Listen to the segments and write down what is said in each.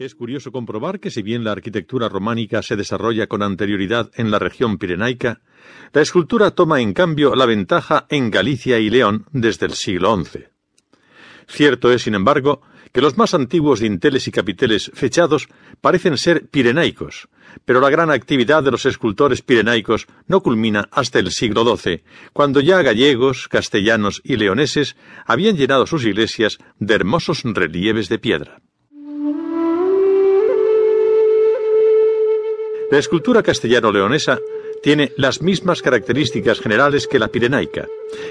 Es curioso comprobar que si bien la arquitectura románica se desarrolla con anterioridad en la región pirenaica, la escultura toma en cambio la ventaja en Galicia y León desde el siglo XI. Cierto es, sin embargo, que los más antiguos dinteles y capiteles fechados parecen ser pirenaicos, pero la gran actividad de los escultores pirenaicos no culmina hasta el siglo XII, cuando ya gallegos, castellanos y leoneses habían llenado sus iglesias de hermosos relieves de piedra. La escultura castellano-leonesa tiene las mismas características generales que la pirenaica,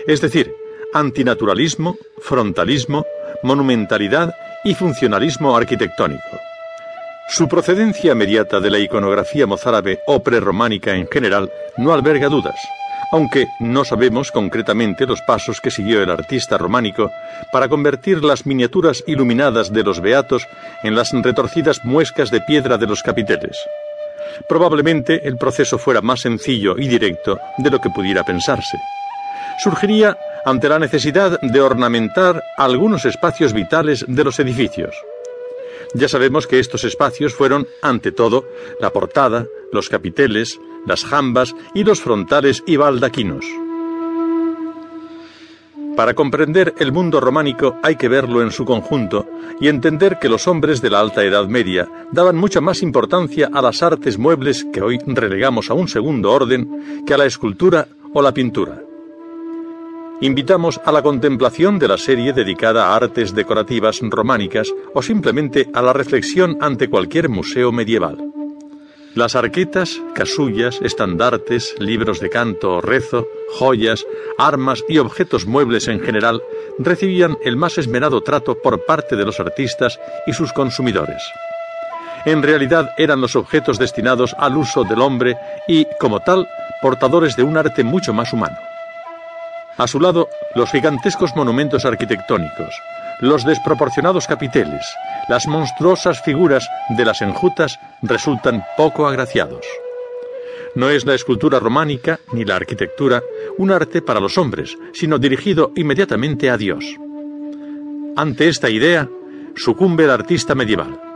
es decir, antinaturalismo, frontalismo, monumentalidad y funcionalismo arquitectónico. Su procedencia inmediata de la iconografía mozárabe o prerrománica en general no alberga dudas, aunque no sabemos concretamente los pasos que siguió el artista románico para convertir las miniaturas iluminadas de los beatos en las retorcidas muescas de piedra de los capiteles. Probablemente el proceso fuera más sencillo y directo de lo que pudiera pensarse. Surgiría ante la necesidad de ornamentar algunos espacios vitales de los edificios. Ya sabemos que estos espacios fueron, ante todo, la portada, los capiteles, las jambas y los frontales y baldaquinos. Para comprender el mundo románico hay que verlo en su conjunto y entender que los hombres de la Alta Edad Media daban mucha más importancia a las artes muebles que hoy relegamos a un segundo orden que a la escultura o la pintura invitamos a la contemplación de la serie dedicada a artes decorativas románicas o simplemente a la reflexión ante cualquier museo medieval. Las arquetas, casullas, estandartes, libros de canto o rezo, joyas, armas y objetos muebles en general recibían el más esmerado trato por parte de los artistas y sus consumidores. En realidad eran los objetos destinados al uso del hombre y, como tal, portadores de un arte mucho más humano. A su lado, los gigantescos monumentos arquitectónicos, los desproporcionados capiteles, las monstruosas figuras de las enjutas resultan poco agraciados. No es la escultura románica ni la arquitectura un arte para los hombres, sino dirigido inmediatamente a Dios. Ante esta idea, sucumbe el artista medieval.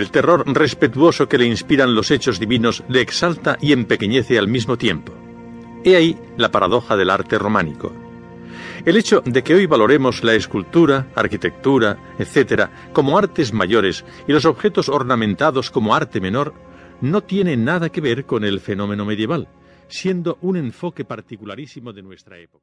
El terror respetuoso que le inspiran los hechos divinos le exalta y empequeñece al mismo tiempo. He ahí la paradoja del arte románico. El hecho de que hoy valoremos la escultura, arquitectura, etc., como artes mayores y los objetos ornamentados como arte menor, no tiene nada que ver con el fenómeno medieval, siendo un enfoque particularísimo de nuestra época.